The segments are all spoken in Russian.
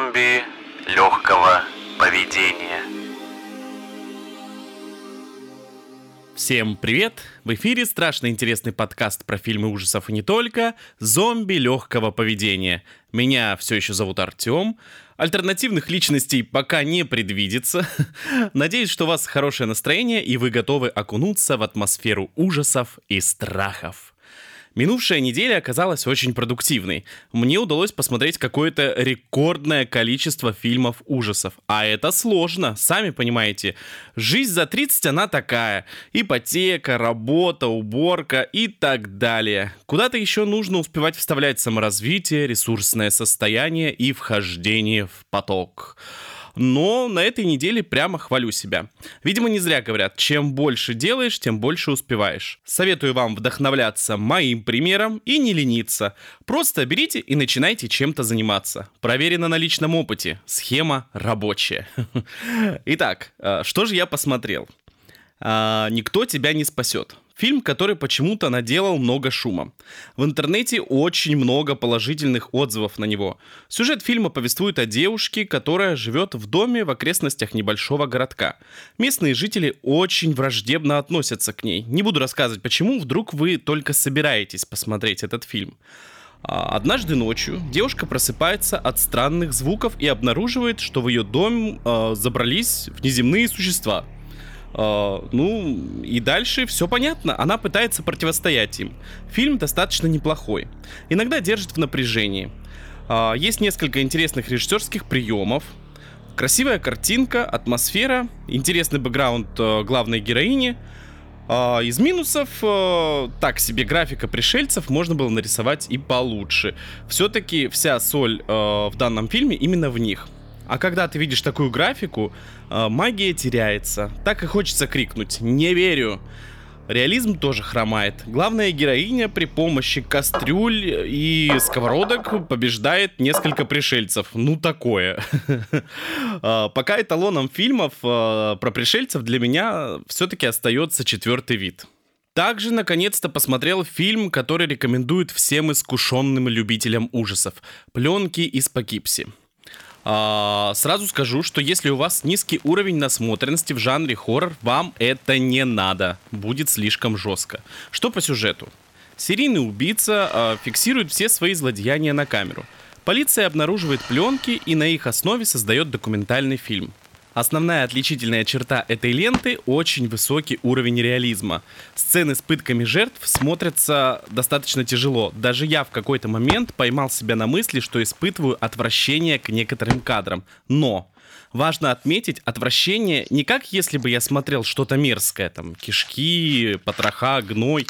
Зомби легкого поведения. Всем привет! В эфире страшно интересный подкаст про фильмы ужасов и не только «Зомби легкого поведения». Меня все еще зовут Артем. Альтернативных личностей пока не предвидится. Надеюсь, что у вас хорошее настроение и вы готовы окунуться в атмосферу ужасов и страхов. Минувшая неделя оказалась очень продуктивной. Мне удалось посмотреть какое-то рекордное количество фильмов ужасов. А это сложно, сами понимаете. Жизнь за 30 она такая. Ипотека, работа, уборка и так далее. Куда-то еще нужно успевать вставлять саморазвитие, ресурсное состояние и вхождение в поток но на этой неделе прямо хвалю себя. Видимо, не зря говорят, чем больше делаешь, тем больше успеваешь. Советую вам вдохновляться моим примером и не лениться. Просто берите и начинайте чем-то заниматься. Проверено на личном опыте. Схема рабочая. Итак, э, что же я посмотрел? А, Никто тебя не спасет. Фильм, который почему-то наделал много шума. В интернете очень много положительных отзывов на него. Сюжет фильма повествует о девушке, которая живет в доме в окрестностях небольшого городка. Местные жители очень враждебно относятся к ней. Не буду рассказывать почему, вдруг вы только собираетесь посмотреть этот фильм. А, однажды ночью девушка просыпается от странных звуков и обнаруживает, что в ее дом э, забрались внеземные существа – ну, и дальше все понятно. Она пытается противостоять им. Фильм достаточно неплохой. Иногда держит в напряжении. Uh, есть несколько интересных режиссерских приемов. Красивая картинка, атмосфера, интересный бэкграунд uh, главной героини. Из минусов, так себе графика пришельцев можно было нарисовать и получше. Все-таки вся соль в данном фильме именно в них. А когда ты видишь такую графику, э, магия теряется. Так и хочется крикнуть «Не верю!» Реализм тоже хромает. Главная героиня при помощи кастрюль и сковородок побеждает несколько пришельцев. Ну такое. А, пока эталоном фильмов э, про пришельцев для меня все-таки остается четвертый вид. Также, наконец-то, посмотрел фильм, который рекомендует всем искушенным любителям ужасов. Пленки из Покипси. А, сразу скажу, что если у вас низкий уровень насмотренности в жанре хоррор, вам это не надо. Будет слишком жестко. Что по сюжету? Серийный убийца а, фиксирует все свои злодеяния на камеру. Полиция обнаруживает пленки и на их основе создает документальный фильм. Основная отличительная черта этой ленты — очень высокий уровень реализма. Сцены с пытками жертв смотрятся достаточно тяжело. Даже я в какой-то момент поймал себя на мысли, что испытываю отвращение к некоторым кадрам. Но важно отметить отвращение не как если бы я смотрел что-то мерзкое, там, кишки, потроха, гной.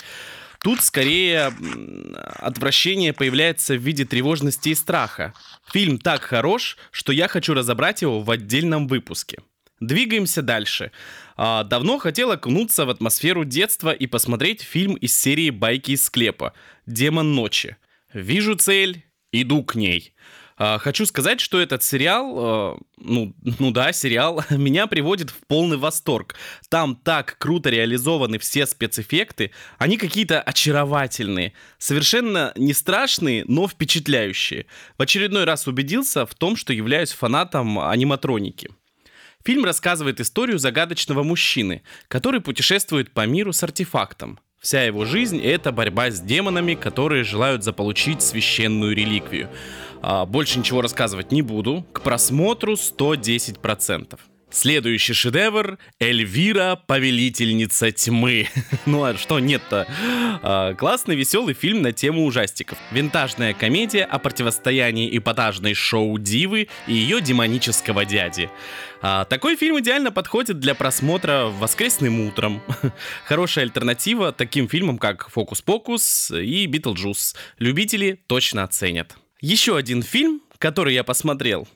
Тут скорее отвращение появляется в виде тревожности и страха. Фильм так хорош, что я хочу разобрать его в отдельном выпуске. Двигаемся дальше. А, давно хотел окунуться в атмосферу детства и посмотреть фильм из серии «Байки из склепа» «Демон ночи». Вижу цель, иду к ней. А, хочу сказать, что этот сериал, а, ну, ну да, сериал, меня приводит в полный восторг. Там так круто реализованы все спецэффекты, они какие-то очаровательные, совершенно не страшные, но впечатляющие. В очередной раз убедился в том, что являюсь фанатом аниматроники. Фильм рассказывает историю загадочного мужчины, который путешествует по миру с артефактом. Вся его жизнь — это борьба с демонами, которые желают заполучить священную реликвию. А, больше ничего рассказывать не буду. К просмотру 110%. Следующий шедевр — Эльвира, повелительница тьмы. ну а что нет-то? А, классный, веселый фильм на тему ужастиков. Винтажная комедия о противостоянии эпатажной шоу-дивы и ее демонического дяди. А, такой фильм идеально подходит для просмотра воскресным утром. Хорошая альтернатива таким фильмам, как «Фокус-покус» и «Битлджус». Любители точно оценят. Еще один фильм, который я посмотрел,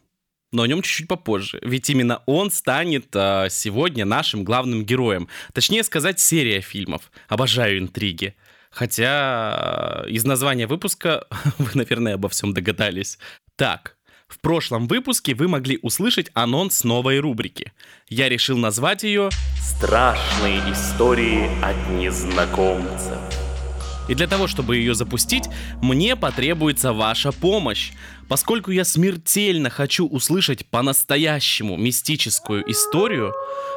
но о нем чуть-чуть попозже. Ведь именно он станет э, сегодня нашим главным героем. Точнее сказать, серия фильмов. Обожаю интриги. Хотя э, из названия выпуска вы, наверное, обо всем догадались. Так, в прошлом выпуске вы могли услышать анонс новой рубрики. Я решил назвать ее «Страшные истории от незнакомцев». И для того, чтобы ее запустить, мне потребуется ваша помощь. Поскольку я смертельно хочу услышать по-настоящему мистическую историю,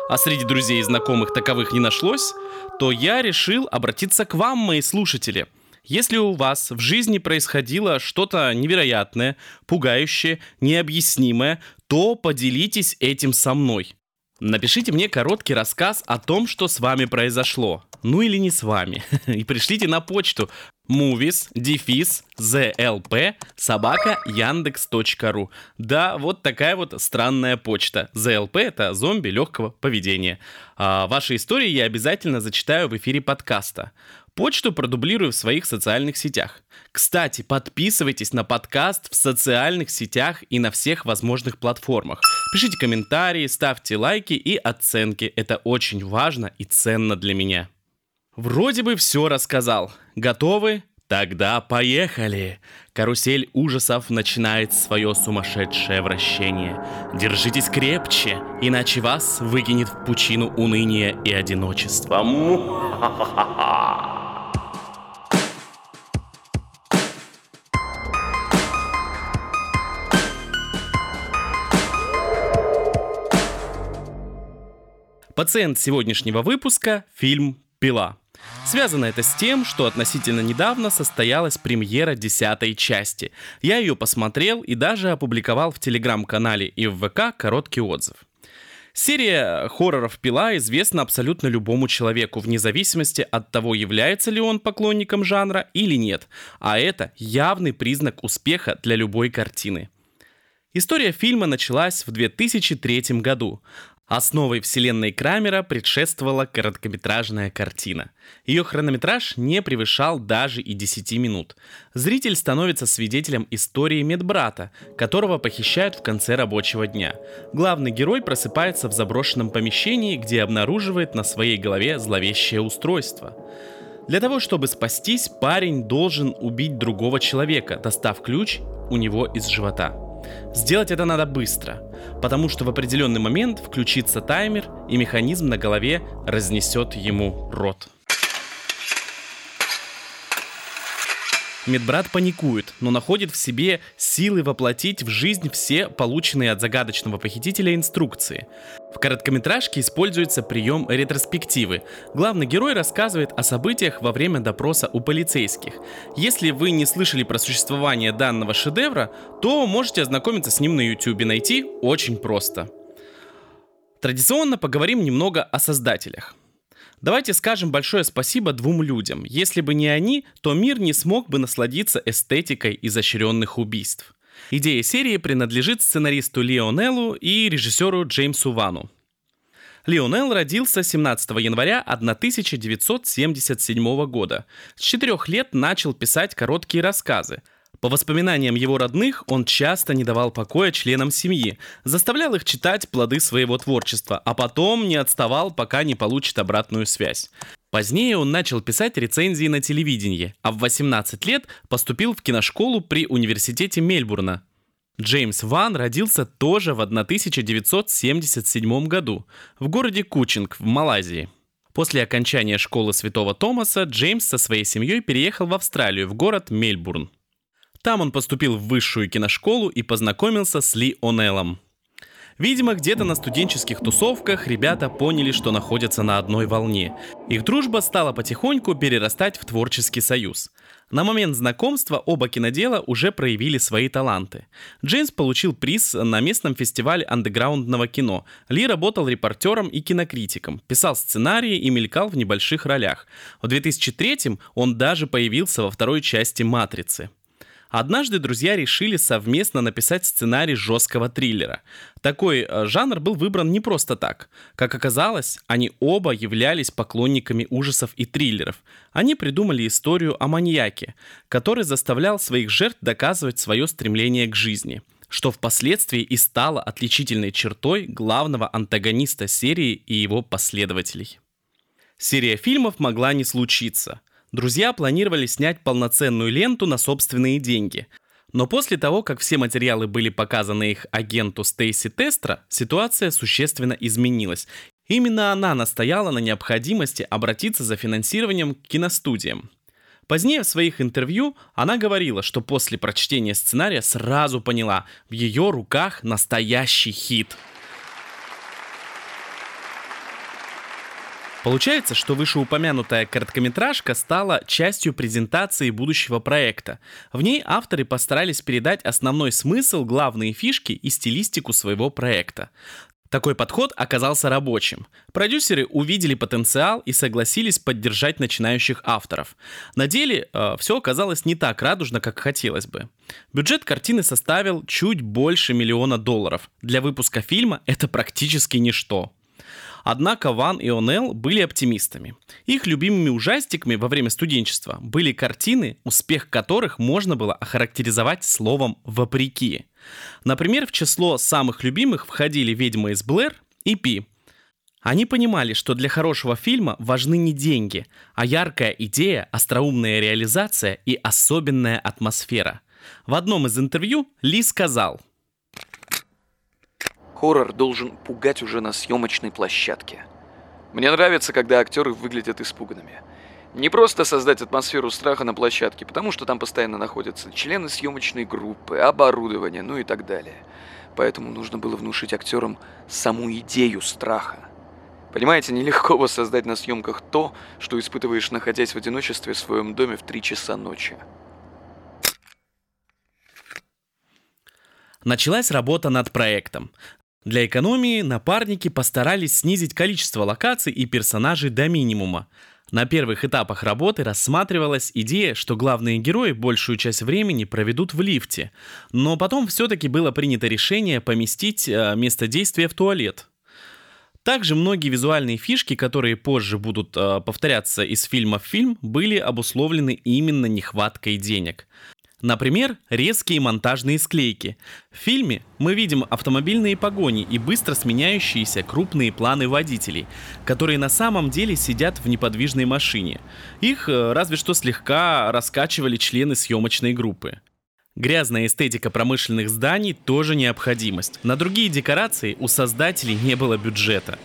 а среди друзей и знакомых таковых не нашлось, то я решил обратиться к вам, мои слушатели. Если у вас в жизни происходило что-то невероятное, пугающее, необъяснимое, то поделитесь этим со мной. Напишите мне короткий рассказ о том, что с вами произошло. Ну или не с вами. И пришлите на почту movies, дефис, zlp, собака, яндекс.ру. Да, вот такая вот странная почта. zlp — это зомби легкого поведения. А ваши истории я обязательно зачитаю в эфире подкаста. Почту продублирую в своих социальных сетях. Кстати, подписывайтесь на подкаст в социальных сетях и на всех возможных платформах. Пишите комментарии, ставьте лайки и оценки. Это очень важно и ценно для меня. Вроде бы все рассказал. Готовы? Тогда поехали! Карусель ужасов начинает свое сумасшедшее вращение. Держитесь крепче, иначе вас выкинет в пучину уныния и одиночества. Пациент сегодняшнего выпуска – фильм «Пила». Связано это с тем, что относительно недавно состоялась премьера десятой части. Я ее посмотрел и даже опубликовал в телеграм-канале и в ВК короткий отзыв. Серия хорроров «Пила» известна абсолютно любому человеку, вне зависимости от того, является ли он поклонником жанра или нет. А это явный признак успеха для любой картины. История фильма началась в 2003 году. Основой вселенной Крамера предшествовала короткометражная картина. Ее хронометраж не превышал даже и 10 минут. Зритель становится свидетелем истории медбрата, которого похищают в конце рабочего дня. Главный герой просыпается в заброшенном помещении, где обнаруживает на своей голове зловещее устройство. Для того, чтобы спастись, парень должен убить другого человека, достав ключ у него из живота. Сделать это надо быстро, потому что в определенный момент включится таймер и механизм на голове разнесет ему рот. Медбрат паникует, но находит в себе силы воплотить в жизнь все полученные от загадочного похитителя инструкции. В короткометражке используется прием ретроспективы. Главный герой рассказывает о событиях во время допроса у полицейских. Если вы не слышали про существование данного шедевра, то можете ознакомиться с ним на YouTube. Найти очень просто. Традиционно поговорим немного о создателях. Давайте скажем большое спасибо двум людям. Если бы не они, то мир не смог бы насладиться эстетикой изощренных убийств. Идея серии принадлежит сценаристу Лионеллу и режиссеру Джеймсу Вану. Лионел родился 17 января 1977 года. С четырех лет начал писать короткие рассказы – по воспоминаниям его родных, он часто не давал покоя членам семьи, заставлял их читать плоды своего творчества, а потом не отставал, пока не получит обратную связь. Позднее он начал писать рецензии на телевидении, а в 18 лет поступил в киношколу при университете Мельбурна. Джеймс Ван родился тоже в 1977 году в городе Кучинг в Малайзии. После окончания школы Святого Томаса Джеймс со своей семьей переехал в Австралию, в город Мельбурн. Там он поступил в высшую киношколу и познакомился с Ли О'Неллом. Видимо, где-то на студенческих тусовках ребята поняли, что находятся на одной волне. Их дружба стала потихоньку перерастать в творческий союз. На момент знакомства оба кинодела уже проявили свои таланты. Джеймс получил приз на местном фестивале андеграундного кино. Ли работал репортером и кинокритиком, писал сценарии и мелькал в небольших ролях. В 2003 он даже появился во второй части «Матрицы». Однажды друзья решили совместно написать сценарий жесткого триллера. Такой э, жанр был выбран не просто так. Как оказалось, они оба являлись поклонниками ужасов и триллеров. Они придумали историю о маньяке, который заставлял своих жертв доказывать свое стремление к жизни что впоследствии и стало отличительной чертой главного антагониста серии и его последователей. Серия фильмов могла не случиться – друзья планировали снять полноценную ленту на собственные деньги. Но после того, как все материалы были показаны их агенту Стейси Тестра, ситуация существенно изменилась. Именно она настояла на необходимости обратиться за финансированием к киностудиям. Позднее в своих интервью она говорила, что после прочтения сценария сразу поняла, в ее руках настоящий хит – Получается, что вышеупомянутая короткометражка стала частью презентации будущего проекта. В ней авторы постарались передать основной смысл, главные фишки и стилистику своего проекта. Такой подход оказался рабочим. Продюсеры увидели потенциал и согласились поддержать начинающих авторов. На деле э, все оказалось не так радужно, как хотелось бы. Бюджет картины составил чуть больше миллиона долларов. Для выпуска фильма это практически ничто. Однако Ван и Онел были оптимистами. Их любимыми ужастиками во время студенчества были картины, успех которых можно было охарактеризовать словом «вопреки». Например, в число самых любимых входили «Ведьма из Блэр» и «Пи», они понимали, что для хорошего фильма важны не деньги, а яркая идея, остроумная реализация и особенная атмосфера. В одном из интервью Ли сказал, Хоррор должен пугать уже на съемочной площадке. Мне нравится, когда актеры выглядят испуганными. Не просто создать атмосферу страха на площадке, потому что там постоянно находятся члены съемочной группы, оборудование, ну и так далее. Поэтому нужно было внушить актерам саму идею страха. Понимаете, нелегко воссоздать на съемках то, что испытываешь, находясь в одиночестве в своем доме в 3 часа ночи. Началась работа над проектом. Для экономии напарники постарались снизить количество локаций и персонажей до минимума. На первых этапах работы рассматривалась идея, что главные герои большую часть времени проведут в лифте, но потом все-таки было принято решение поместить э, место действия в туалет. Также многие визуальные фишки, которые позже будут э, повторяться из фильма в фильм, были обусловлены именно нехваткой денег. Например, резкие монтажные склейки. В фильме мы видим автомобильные погони и быстро сменяющиеся крупные планы водителей, которые на самом деле сидят в неподвижной машине. Их э, разве что слегка раскачивали члены съемочной группы. Грязная эстетика промышленных зданий тоже необходимость. На другие декорации у создателей не было бюджета.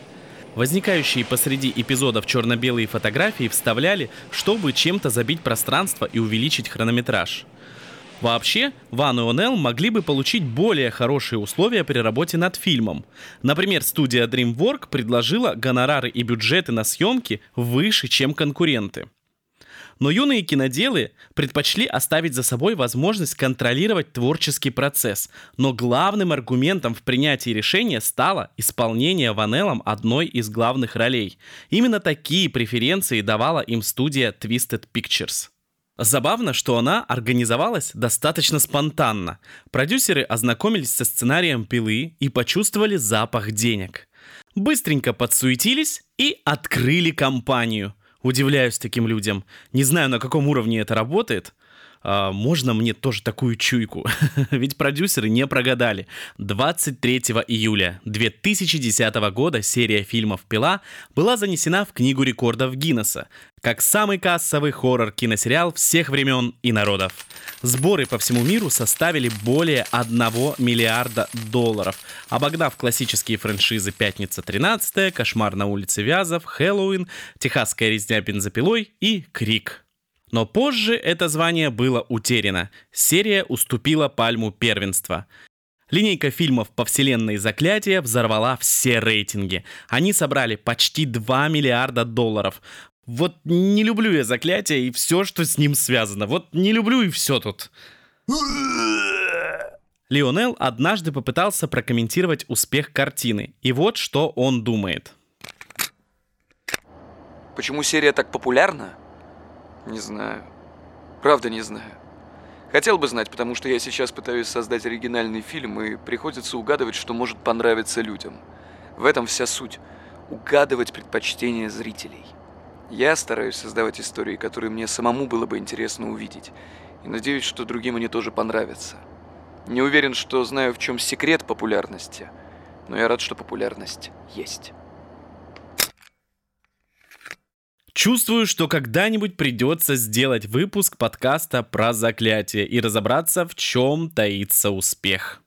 Возникающие посреди эпизодов черно-белые фотографии вставляли, чтобы чем-то забить пространство и увеличить хронометраж. Вообще, Ван и Онел могли бы получить более хорошие условия при работе над фильмом. Например, студия DreamWorks предложила гонорары и бюджеты на съемки выше, чем конкуренты. Но юные киноделы предпочли оставить за собой возможность контролировать творческий процесс. Но главным аргументом в принятии решения стало исполнение Ванеллом одной из главных ролей. Именно такие преференции давала им студия Twisted Pictures. Забавно, что она организовалась достаточно спонтанно. Продюсеры ознакомились со сценарием «Пилы» и почувствовали запах денег. Быстренько подсуетились и открыли компанию. Удивляюсь таким людям. Не знаю, на каком уровне это работает, а, можно мне тоже такую чуйку? Ведь продюсеры не прогадали. 23 июля 2010 года серия фильмов «Пила» была занесена в Книгу рекордов Гиннесса как самый кассовый хоррор-киносериал всех времен и народов. Сборы по всему миру составили более 1 миллиарда долларов, обогнав классические франшизы «Пятница 13», «Кошмар на улице Вязов», «Хэллоуин», «Техасская резня бензопилой» и «Крик». Но позже это звание было утеряно. Серия уступила пальму первенства. Линейка фильмов по вселенной «Заклятие» взорвала все рейтинги. Они собрали почти 2 миллиарда долларов. Вот не люблю я «Заклятие» и все, что с ним связано. Вот не люблю и все тут. Лионел однажды попытался прокомментировать успех картины. И вот что он думает. Почему серия так популярна? Не знаю. Правда не знаю. Хотел бы знать, потому что я сейчас пытаюсь создать оригинальный фильм, и приходится угадывать, что может понравиться людям. В этом вся суть. Угадывать предпочтения зрителей. Я стараюсь создавать истории, которые мне самому было бы интересно увидеть. И надеюсь, что другим они тоже понравятся. Не уверен, что знаю, в чем секрет популярности, но я рад, что популярность есть. Чувствую, что когда-нибудь придется сделать выпуск подкаста про заклятие и разобраться, в чем таится успех.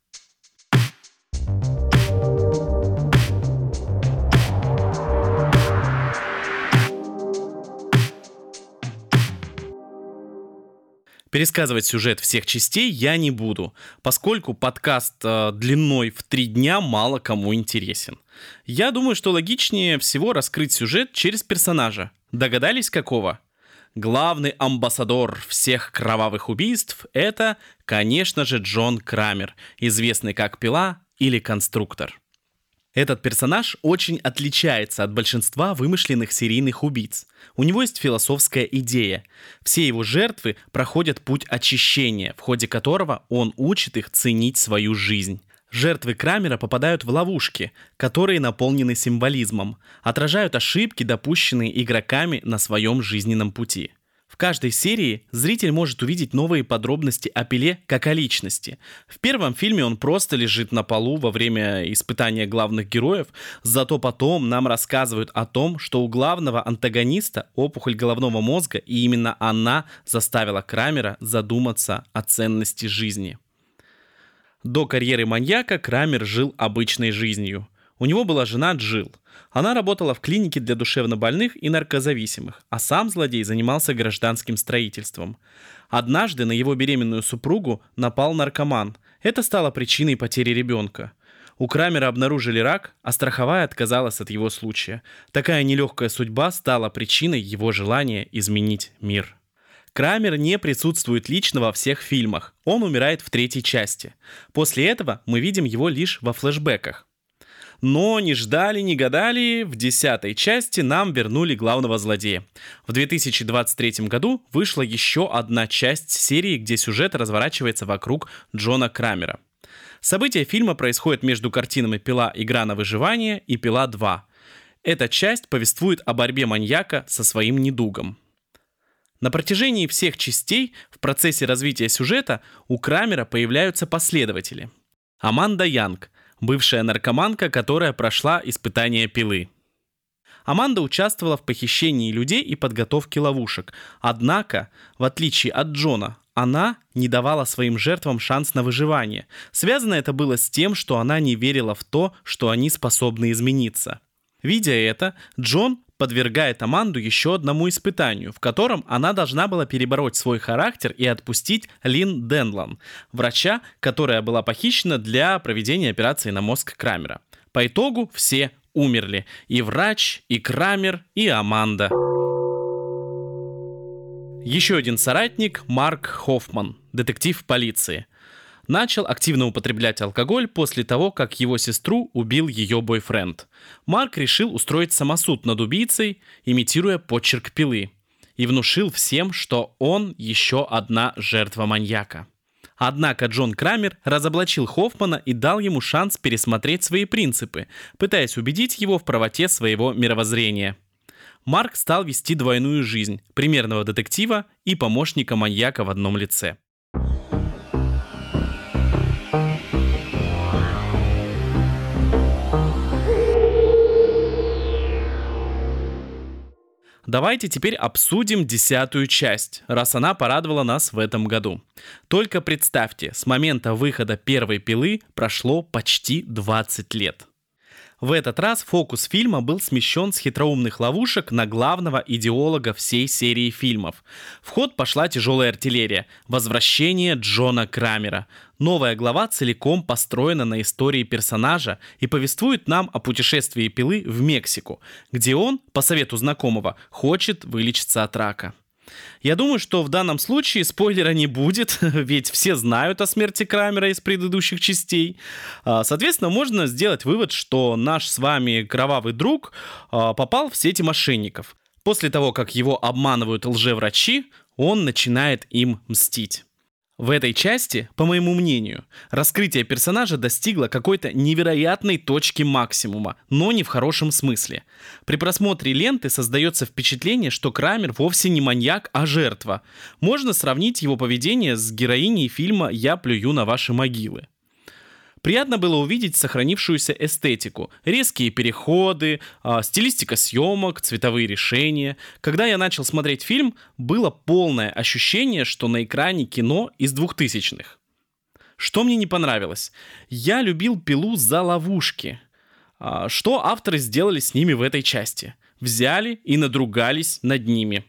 Пересказывать сюжет всех частей я не буду, поскольку подкаст э, длиной в три дня мало кому интересен. Я думаю, что логичнее всего раскрыть сюжет через персонажа. Догадались какого? Главный амбассадор всех кровавых убийств – это, конечно же, Джон Крамер, известный как Пила или Конструктор. Этот персонаж очень отличается от большинства вымышленных серийных убийц. У него есть философская идея. Все его жертвы проходят путь очищения, в ходе которого он учит их ценить свою жизнь. Жертвы Крамера попадают в ловушки, которые наполнены символизмом, отражают ошибки, допущенные игроками на своем жизненном пути – в каждой серии зритель может увидеть новые подробности о Пеле как о личности. В первом фильме он просто лежит на полу во время испытания главных героев, зато потом нам рассказывают о том, что у главного антагониста опухоль головного мозга, и именно она заставила Крамера задуматься о ценности жизни. До карьеры маньяка Крамер жил обычной жизнью. У него была жена Джилл – она работала в клинике для душевнобольных и наркозависимых, а сам злодей занимался гражданским строительством. Однажды на его беременную супругу напал наркоман. Это стало причиной потери ребенка. У Крамера обнаружили рак, а страховая отказалась от его случая. Такая нелегкая судьба стала причиной его желания изменить мир. Крамер не присутствует лично во всех фильмах. Он умирает в третьей части. После этого мы видим его лишь во флэшбэках. Но не ждали, не гадали, в десятой части нам вернули главного злодея. В 2023 году вышла еще одна часть серии, где сюжет разворачивается вокруг Джона Крамера. События фильма происходят между картинами «Пила. Игра на выживание» и «Пила 2». Эта часть повествует о борьбе маньяка со своим недугом. На протяжении всех частей в процессе развития сюжета у Крамера появляются последователи. Аманда Янг, бывшая наркоманка, которая прошла испытание пилы. Аманда участвовала в похищении людей и подготовке ловушек. Однако, в отличие от Джона, она не давала своим жертвам шанс на выживание. Связано это было с тем, что она не верила в то, что они способны измениться. Видя это, Джон подвергает Аманду еще одному испытанию, в котором она должна была перебороть свой характер и отпустить Лин Денлан, врача, которая была похищена для проведения операции на мозг Крамера. По итогу все умерли. И врач, и Крамер, и Аманда. Еще один соратник Марк Хоффман, детектив полиции – начал активно употреблять алкоголь после того, как его сестру убил ее бойфренд. Марк решил устроить самосуд над убийцей, имитируя почерк пилы, и внушил всем, что он еще одна жертва маньяка. Однако Джон Крамер разоблачил Хоффмана и дал ему шанс пересмотреть свои принципы, пытаясь убедить его в правоте своего мировоззрения. Марк стал вести двойную жизнь примерного детектива и помощника маньяка в одном лице. Давайте теперь обсудим десятую часть, раз она порадовала нас в этом году. Только представьте, с момента выхода первой пилы прошло почти 20 лет. В этот раз фокус фильма был смещен с хитроумных ловушек на главного идеолога всей серии фильмов. В ход пошла тяжелая артиллерия – возвращение Джона Крамера. Новая глава целиком построена на истории персонажа и повествует нам о путешествии Пилы в Мексику, где он, по совету знакомого, хочет вылечиться от рака. Я думаю, что в данном случае спойлера не будет, ведь все знают о смерти Крамера из предыдущих частей. А, соответственно, можно сделать вывод, что наш с вами кровавый друг а, попал в сети мошенников. После того, как его обманывают лжеврачи, он начинает им мстить. В этой части, по моему мнению, раскрытие персонажа достигло какой-то невероятной точки максимума, но не в хорошем смысле. При просмотре ленты создается впечатление, что Крамер вовсе не маньяк, а жертва. Можно сравнить его поведение с героиней фильма «Я плюю на ваши могилы». Приятно было увидеть сохранившуюся эстетику, резкие переходы, э, стилистика съемок, цветовые решения. Когда я начал смотреть фильм, было полное ощущение, что на экране кино из двухтысячных. Что мне не понравилось? Я любил пилу за ловушки. А, что авторы сделали с ними в этой части? Взяли и надругались над ними.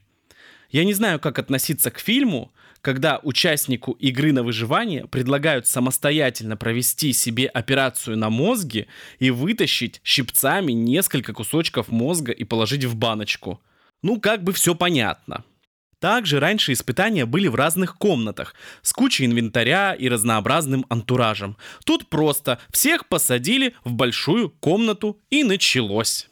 Я не знаю, как относиться к фильму, когда участнику игры на выживание предлагают самостоятельно провести себе операцию на мозге и вытащить щипцами несколько кусочков мозга и положить в баночку. Ну, как бы все понятно. Также раньше испытания были в разных комнатах, с кучей инвентаря и разнообразным антуражем. Тут просто всех посадили в большую комнату и началось.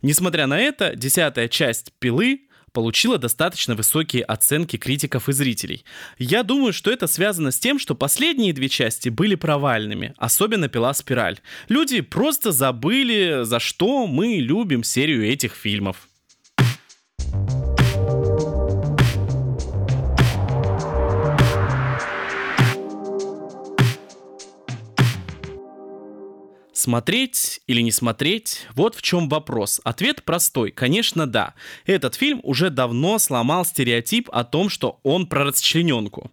Несмотря на это, десятая часть «Пилы» получила достаточно высокие оценки критиков и зрителей. Я думаю, что это связано с тем, что последние две части были провальными, особенно «Пила Спираль». Люди просто забыли, за что мы любим серию этих фильмов. Смотреть или не смотреть? Вот в чем вопрос. Ответ простой. Конечно, да. Этот фильм уже давно сломал стереотип о том, что он про расчлененку.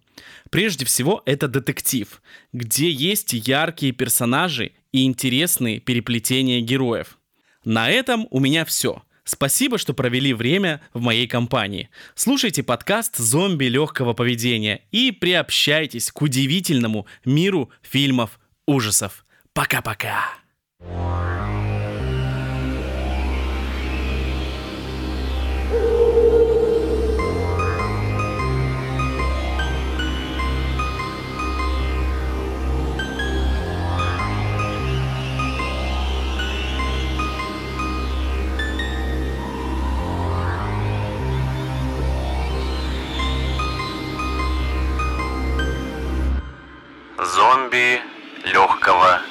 Прежде всего, это детектив, где есть яркие персонажи и интересные переплетения героев. На этом у меня все. Спасибо, что провели время в моей компании. Слушайте подкаст «Зомби легкого поведения» и приобщайтесь к удивительному миру фильмов ужасов. Пока-пока. Зомби легкого.